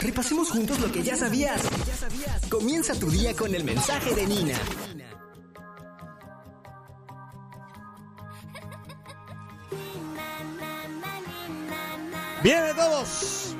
Repasemos juntos lo que ya sabías. Comienza tu día con el mensaje de Nina. ¡Bien de todos!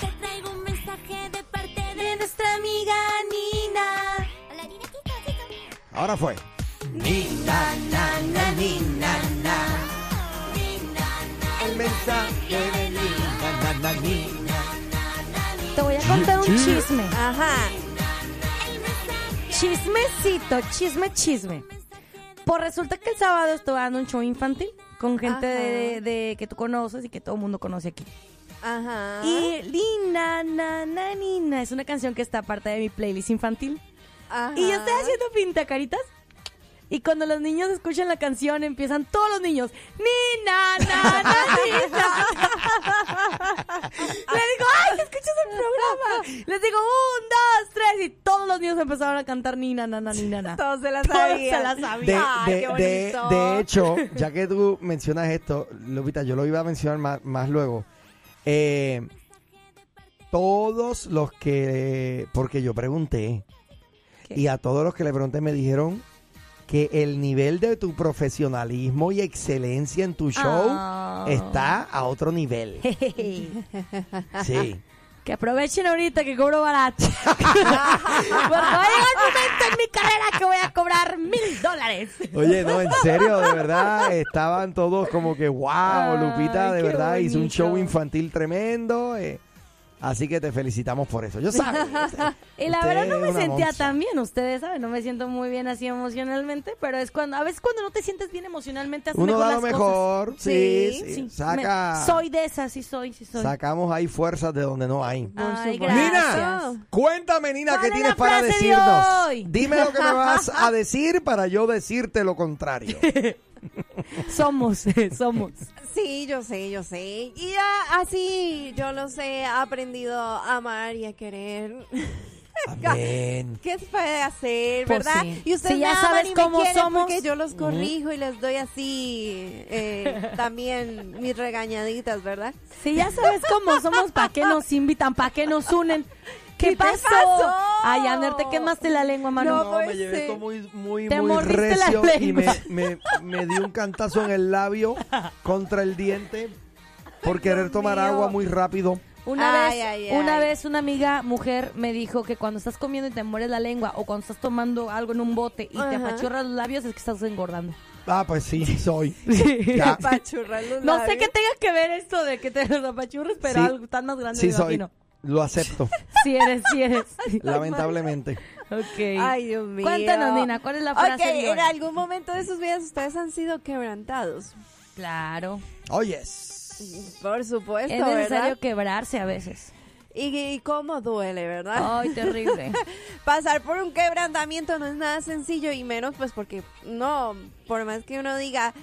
Te traigo un mensaje de parte de nuestra amiga Nina. Hola, Nina, Ahora fue. Nina, na, na, Nina, na. El mensaje de chisme. Ajá. Chismecito, chisme, chisme. Pues resulta que el sábado estuve dando un show infantil con gente de, de- que tú conoces y que todo el mundo conoce aquí. Ajá. Y Lina, na, na, Nina es una canción que está parte de mi playlist infantil. Ajá. Y yo estoy haciendo pintacaritas. Y cuando los niños escuchan la canción, empiezan todos los niños. Nina, na, na, Nina. Le digo, ¡ay, escuchas el programa! Les digo, un, dos, tres. Y todos los niños empezaron a cantar Nina, na, na, Nina, na. Todos se la Todos sabían. se la De, sabían. Ay, de- qué de- bonito. de hecho, ya que tú mencionas esto, Lupita, yo lo iba a mencionar más, más luego. Eh, todos los que, porque yo pregunté, ¿Qué? y a todos los que le pregunté me dijeron que el nivel de tu profesionalismo y excelencia en tu show Ah. está a otro nivel. Sí. Que aprovechen ahorita que cobro barato. Porque va a llegar el momento en mi carrera que voy a cobrar mil dólares. Oye, no, en serio, de verdad, estaban todos como que, wow, Ay, Lupita, de verdad, hizo un bonito. show infantil tremendo. eh, así que te felicitamos por eso. Yo sabes. Y la verdad no me sentía monza. tan bien, ustedes saben, no me siento muy bien así emocionalmente, pero es cuando, a veces cuando no te sientes bien emocionalmente, haces Uno mejor da lo las mejor, sí, cosas. sí, Sí, saca, me- soy de esas, sí soy, sí soy. sacamos ahí fuerzas de donde no hay. Ay. Nina, cuéntame, Nina, ¿Cuál ¿qué es tienes para de decirnos? hoy? Dime lo que me vas a decir para yo decirte lo contrario. Somos, somos. Sí, yo sé, yo sé. Y ya así yo los he aprendido a amar y a querer. Amén. ¿Qué se puede hacer, Pues verdad? sí. Y ustedes Si ya sabes me cómo somos. porque yo los corrijo y les doy así eh, también mis regañaditas, ¿verdad? Si ya sabes cómo somos, ¿para qué nos invitan? ¿Para qué nos unen? ¿Qué, ¿Qué pasó? pasó? Ay, Ander, te quemaste la lengua, Manu. No, No, pues, me llevé sí. esto muy, muy, Te muy recio y me, me, me di un cantazo en el labio contra el diente por querer Dios tomar mío. agua muy rápido. Una Ay, vez, ay, una vez una amiga mujer me dijo que cuando estás comiendo y te mueres la lengua o cuando estás tomando algo en un bote y te apachurras los labios es que estás engordando. Ah, pues sí, soy. Ya. Pachurrar los No sé labios. qué tenga que ver esto de que te los apachurres, pero Sí. algo tan más grande Sí me soy. imagino. Lo acepto, Sí eres, sí eres. lamentablemente. ok. Ay, Dios mío. Cuéntanos, Nina, ¿cuál es la frase Ok, en algún momento de sus vidas ustedes han sido quebrantados. Claro. Oh, yes. Por supuesto, Es necesario ¿verdad? quebrarse a veces. Y, y cómo duele, ¿verdad? Ay, terrible. Pasar por un quebrantamiento no es nada sencillo y menos pues porque no, por más que uno diga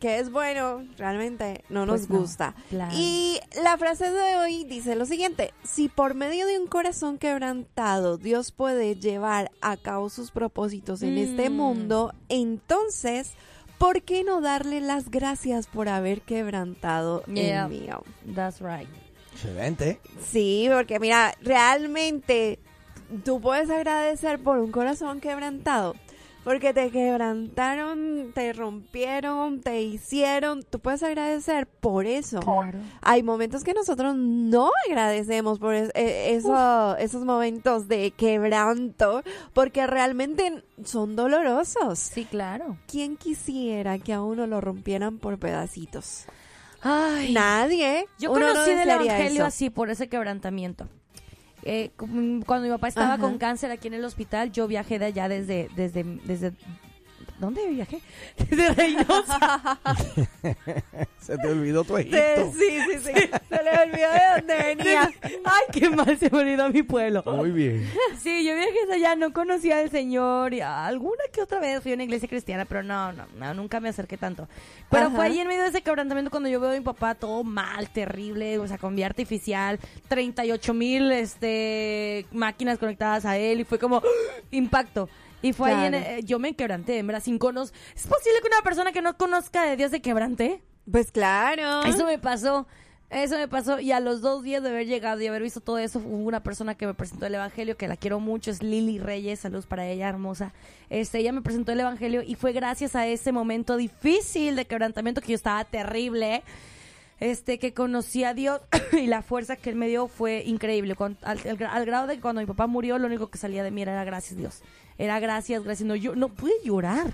que es bueno, realmente no nos Pues no, gusta. claro. Y la frase de hoy dice lo siguiente, si por medio de un corazón quebrantado Dios puede llevar a cabo sus propósitos en este Mm. mundo, entonces, ¿por qué no darle las gracias por haber quebrantado Yeah. el mío? That's right. Excelente. Sí, porque mira, realmente tú puedes agradecer por un corazón quebrantado. Porque te quebrantaron, te rompieron, te hicieron. Tú puedes agradecer por eso. Claro. Hay momentos que nosotros no agradecemos por es- eh, eso- esos momentos de quebranto. Porque realmente son dolorosos. Sí, claro. ¿Quién quisiera que a uno lo rompieran por pedacitos? Ay, Nadie. Yo Uno no conocí del evangelio eso. así, por ese quebrantamiento. Eh, cum- cuando mi papá estaba Ajá. con cáncer aquí en el hospital, yo viajé de allá desde, desde, desde, ¿dónde viajé? Desde Reynosa. Se te olvidó tu Egipto. sí, sí, sí. Se le olvidó de dónde venía. Ay, qué mal se me olvidó mi pueblo. Muy bien. Sí, yo viajé hasta allá, no conocía al Señor y alguna que otra vez fui a una iglesia cristiana, pero no, no, no, nunca me acerqué tanto. Pero Ajá. fue ahí en medio de ese quebrantamiento cuando yo veo a mi papá todo mal, terrible, o sea, con vía artificial, 38 mil este, máquinas conectadas a él y fue como ¡ah! impacto. Y fue ahí en, Claro. eh, yo me quebranté, en verdad, sin conos. ¿Es posible que una persona que no conozca de Dios se quebrante? Pues claro. Eso me pasó. Eso me pasó y a los dos días de haber llegado y haber visto todo eso, hubo una persona que me presentó el Evangelio, que la quiero mucho, es Lili Reyes, saludos para ella, hermosa. Este, ella me presentó el Evangelio y fue gracias a ese momento difícil de quebrantamiento que yo estaba terrible, este, que conocí a Dios y la fuerza que Él me dio fue increíble. Cuan- al, al- al grado de que cuando mi papá murió, lo único que salía de mí era gracias Dios. Era gracias, gracias. No, yo no pude llorar.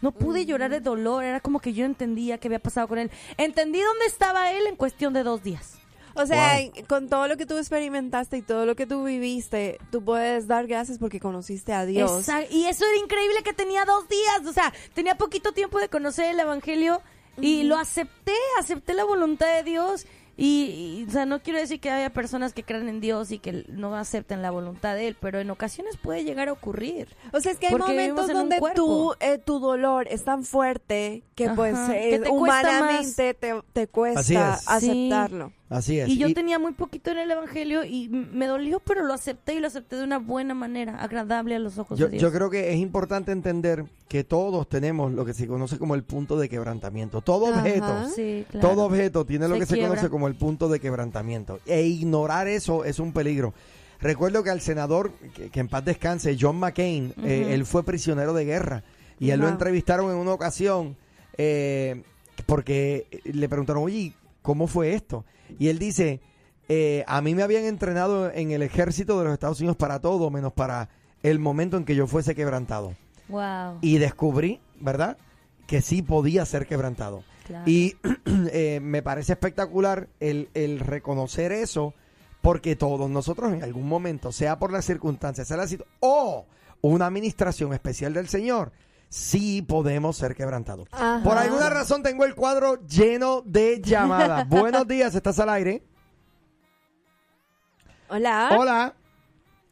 No pude llorar de dolor, era como que yo entendía qué había pasado con él. Entendí dónde estaba él en cuestión de dos días. O sea, Wow. con todo lo que tú experimentaste y todo lo que tú viviste, tú puedes dar gracias porque conociste a Dios. Exacto. Y eso era increíble que tenía dos días. O sea, tenía poquito tiempo de conocer el Evangelio y lo acepté, acepté la voluntad de Dios. Y, y, o sea, no quiero decir que haya personas que crean en Dios y que no acepten la voluntad de Él, pero en ocasiones puede llegar a ocurrir. O sea, es que hay momentos donde tú, eh, tu dolor es tan fuerte que Ajá, pues que eh, te cuesta humanamente te, te cuesta es. aceptarlo. Así es. Y yo Y- tenía muy poquito en el Evangelio y me dolió, pero lo acepté y lo acepté de una buena manera, agradable a los ojos Yo, de Dios. yo creo que es importante entender que todos tenemos lo que se conoce como el punto de quebrantamiento. Todo Ajá. objeto, Sí, claro. todo objeto tiene lo Se que se conoce como el punto de quebrantamiento. E ignorar eso es un peligro. Recuerdo que al senador, que, que en paz descanse, John McCain, eh, él fue prisionero de guerra. Y él lo entrevistaron en una ocasión eh, porque le preguntaron, oye, ¿cómo fue esto? Y él dice, eh, a mí me habían entrenado en el ejército de los Estados Unidos para todo, menos para el momento en que yo fuese quebrantado. Wow. Y descubrí, ¿verdad? Que sí podía ser quebrantado. claro. Y eh, me parece espectacular el, el reconocer eso, porque todos nosotros en algún momento, sea por las circunstancias, sea la situ- o una administración especial del Señor, sí podemos ser quebrantados. Ajá. Por alguna razón tengo el cuadro lleno de llamadas. Buenos días, ¿estás al aire? Hola. Hola.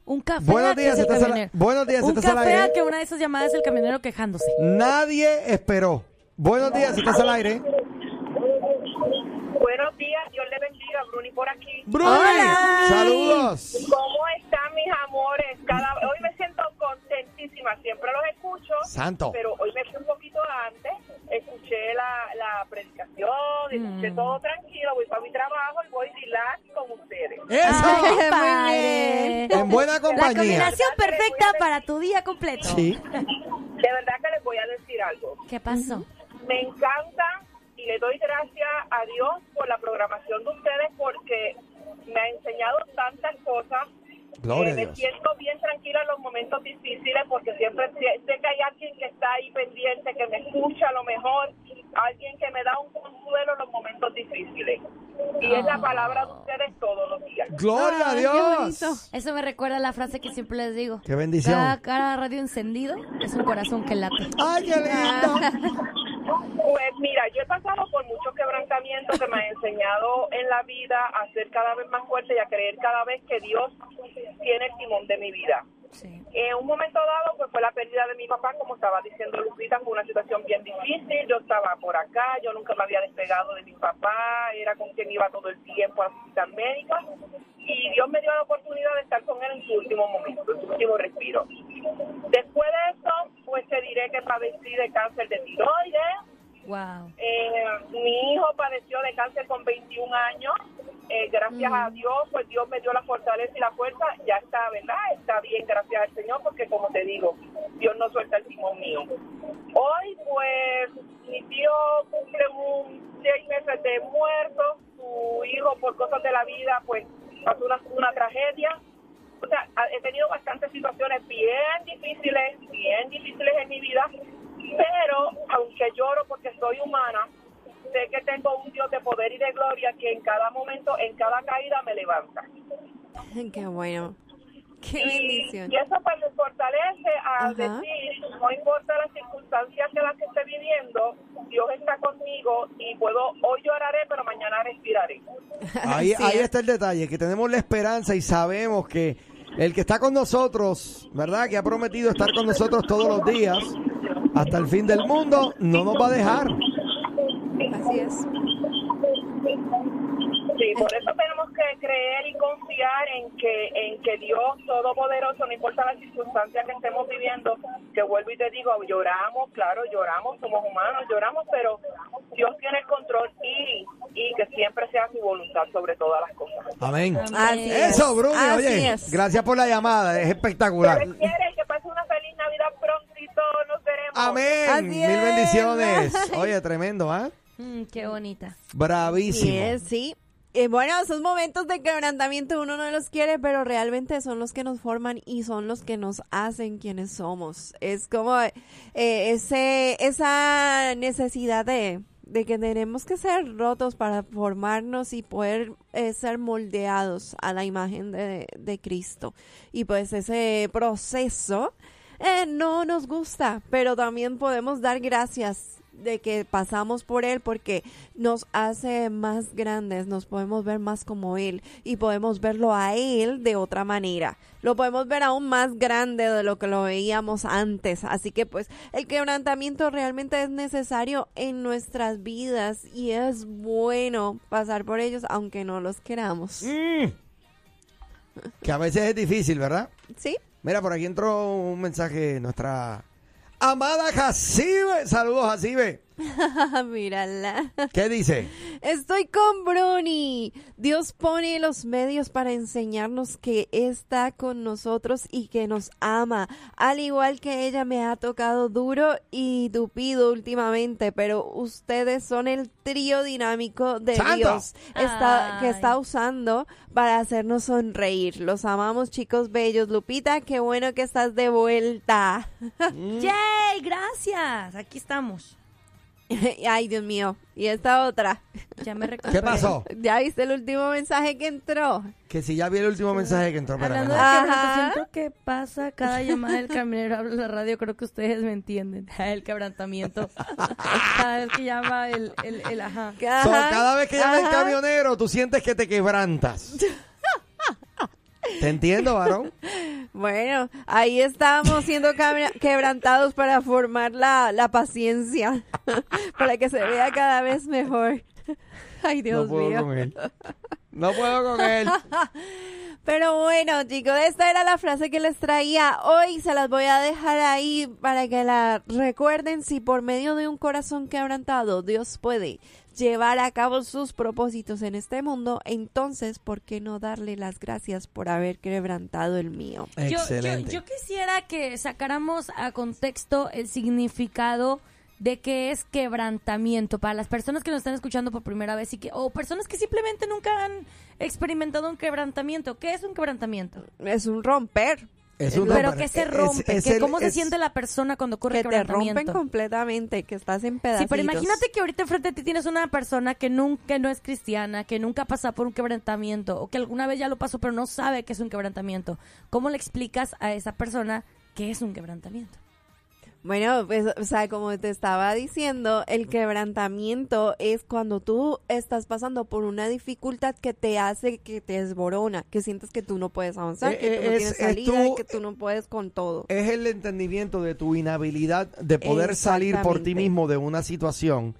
Un café Buenos días, es el estás al, camionero. buenos días, Un ¿estás al café a aire? que una de esas llamadas es el camionero quejándose. Nadie esperó. Buenos días, ¿estás al aire? Buenos días, Dios le bendiga, Bruni por aquí. Bruni, saludos. ¿Cómo están mis amores? Cada hoy me siento contentísima, siempre los escucho, Santo. pero hoy me fui un poquito antes, escuché la, la predicación, escuché Mm. todo tranquilo, voy para mi trabajo y voy relax con ustedes. Eso. Ay, padre. En buena La compañía. combinación perfecta para tu día completo. Sí. De verdad que les voy a decir algo. ¿Qué pasó? Me encanta y le doy gracias a Dios por la programación de ustedes porque me ha enseñado tantas cosas Gloria Eh, me Dios. siento bien tranquila en los momentos difíciles porque siempre sé, sé que hay alguien que está ahí pendiente, que me escucha a lo mejor, alguien que me da un consuelo en los momentos difíciles. Y es la palabra de ustedes todos los días. Gloria a Ay, Dios. Eso me recuerda a la frase que siempre les digo. Qué bendición. Cada, cada radio encendido es un corazón que late. Ay, qué lindo. Pues mira, yo he pasado por muchos quebrantamientos que me han enseñado en la vida a ser cada vez más fuerte y a creer cada vez que Dios tiene el timón de mi vida. Sí. En un momento dado, pues fue la pérdida de mi papá, como estaba diciendo Lupita, fue una situación bien difícil. Yo estaba por acá, yo nunca me había despegado de mi papá, era con quien iba todo el tiempo a las visitas médicas. Y Dios me dio la oportunidad de estar con él en su último momento, en su último respiro. Después de eso, pues te diré que padecí de cáncer de tiroides. Wow. Eh, mi hijo padeció de cáncer con 21 años. Eh, gracias a Dios, pues Dios me dio la fortaleza y la fuerza. Ya está, ¿verdad? Está bien, gracias al Señor, porque como te digo, Dios no suelta el timón mío. Hoy, pues, mi tío cumple un seis meses de muerto. Su hijo, por cosas de la vida, pues, pasó una, una tragedia. O sea, he tenido bastantes situaciones bien difíciles, bien difíciles en mi vida, pero aunque lloro porque soy humana, sé que tengo de gloria que en cada momento, en cada caída me levanta. Qué bueno. Qué Y, bendición. y eso pues me fortalece a Ajá. decir, no importa las circunstancias de las que esté viviendo, Dios está conmigo y puedo, hoy lloraré, pero mañana respiraré. Ahí, Sí, ahí está el detalle, que tenemos la esperanza y sabemos que el que está con nosotros, ¿verdad? Que ha prometido estar con nosotros todos los días hasta el fin del mundo, no nos va a dejar. Así es. Sí, por eso tenemos que creer y confiar en que en que Dios Todopoderoso, no importa las circunstancias que estemos viviendo, que vuelvo y te digo, lloramos, claro, lloramos, somos humanos, lloramos, pero Dios tiene el control y y que siempre sea su voluntad sobre todas las cosas. Amén. Así es. Eso, Así oye. es. Gracias por la llamada, es espectacular. quiere que pase una feliz Navidad prontito, nos veremos. Amén. Así Mil es. bendiciones. Oye, tremendo, ¿ah? Mm, qué bonita. Bravísimo. Sí, es, sí. Eh, bueno, esos momentos de quebrantamiento uno no los quiere, pero realmente son los que nos forman y son los que nos hacen quienes somos. Es como eh, esa necesidad de, que tenemos que ser rotos para formarnos y poder eh, ser moldeados a la imagen de, de Cristo. Y pues ese proceso eh, no nos gusta, pero también podemos dar gracias de que pasamos por él porque nos hace más grandes, nos podemos ver más como él y podemos verlo a él de otra manera. Lo podemos ver aún más grande de lo que lo veíamos antes. Así que pues el quebrantamiento realmente es necesario en nuestras vidas y es bueno pasar por ellos aunque no los queramos. Mm. Que a veces es difícil, ¿verdad? ¿Sí? Mira, por aquí entró un mensaje de nuestra amada Jacibe. Saludos, Jacibe. Mírala. ¿Qué dice? Estoy con Bruni. Dios pone los medios para enseñarnos que está con nosotros y que nos ama. Al igual que ella me ha tocado duro y tupido últimamente, pero ustedes son el trío dinámico de ¡Santo! Dios está- que está usando para hacernos sonreír. Los amamos, chicos bellos. Lupita, qué bueno que estás de vuelta. ¡Yay! Gracias. Aquí estamos. Ay, Dios mío. Y esta otra. Ya me recuperé. ¿Qué pasó? ¿Ya viste el último mensaje que entró? Que si ya vi el último mensaje que entró, espérame. Hablando de quebrantamiento, ¿qué pasa? Cada llamada del camionero habla en la radio, creo que ustedes me entienden. El quebrantamiento. Cada vez que llama el, el, el ajá. So, cada vez que llama el camionero, tú sientes que te quebrantas. ¿Te entiendo, varón? Bueno, ahí estamos siendo quebrantados para formar la, la paciencia, para que se vea cada vez mejor. Ay, Dios no puedo mío. con él. No puedo con él. Pero bueno, chicos, esta era la frase que les traía hoy. Se las voy a dejar ahí para que la recuerden. Si por medio de un corazón quebrantado Dios puede llevar a cabo sus propósitos en este mundo, entonces, ¿por qué no darle las gracias por haber quebrantado el mío? Yo- Yo, Excelente. yo quisiera que sacáramos a contexto el significado de qué es quebrantamiento para las personas que nos están escuchando por primera vez y que o personas que simplemente nunca han experimentado un quebrantamiento. ¿Qué es un quebrantamiento? Es un romper. Es un Pero romper. que se rompe, es que el- cómo se siente la persona cuando ocurre Que te rompen quebrantamiento. completamente, que estás en pedacitos. Sí, pero imagínate que ahorita enfrente de ti tienes una persona que nunca no es cristiana, que nunca ha pasado por un quebrantamiento o que alguna vez ya lo pasó pero no sabe que es un quebrantamiento. ¿Cómo le explicas a esa persona qué es un quebrantamiento? Bueno, pues, o sea, como te estaba diciendo, el quebrantamiento es cuando tú estás pasando por una dificultad que te hace que te desborona, que sientes que tú no puedes avanzar, Eh, que tú no es- tienes es salida, tú- y que tú no puedes con todo. es el entendimiento de tu inhabilidad de poder salir por ti mismo de una situación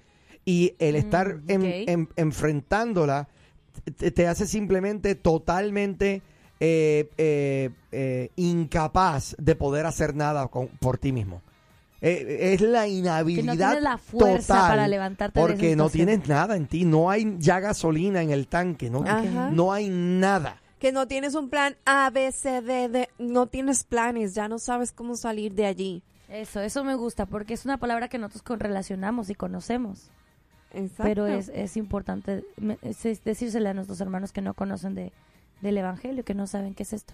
y el estar Mm, en- en- enfrentándola te, te hace simplemente totalmente eh, eh, eh, incapaz de poder hacer nada con- por ti mismo. Eh, es la inhabilidad tienes la fuerza total para levantarte de porque no tienes nada en ti, no hay ya gasolina en el tanque, no, Ajá. no hay nada. Que no tienes un plan A, B, C, D, D, no tienes planes, ya no sabes cómo salir de allí. Eso, eso me gusta porque es una palabra que nosotros relacionamos y conocemos. Exacto. Pero es, es importante es decírsele a nuestros hermanos que no conocen de, del Evangelio, que no saben qué es esto.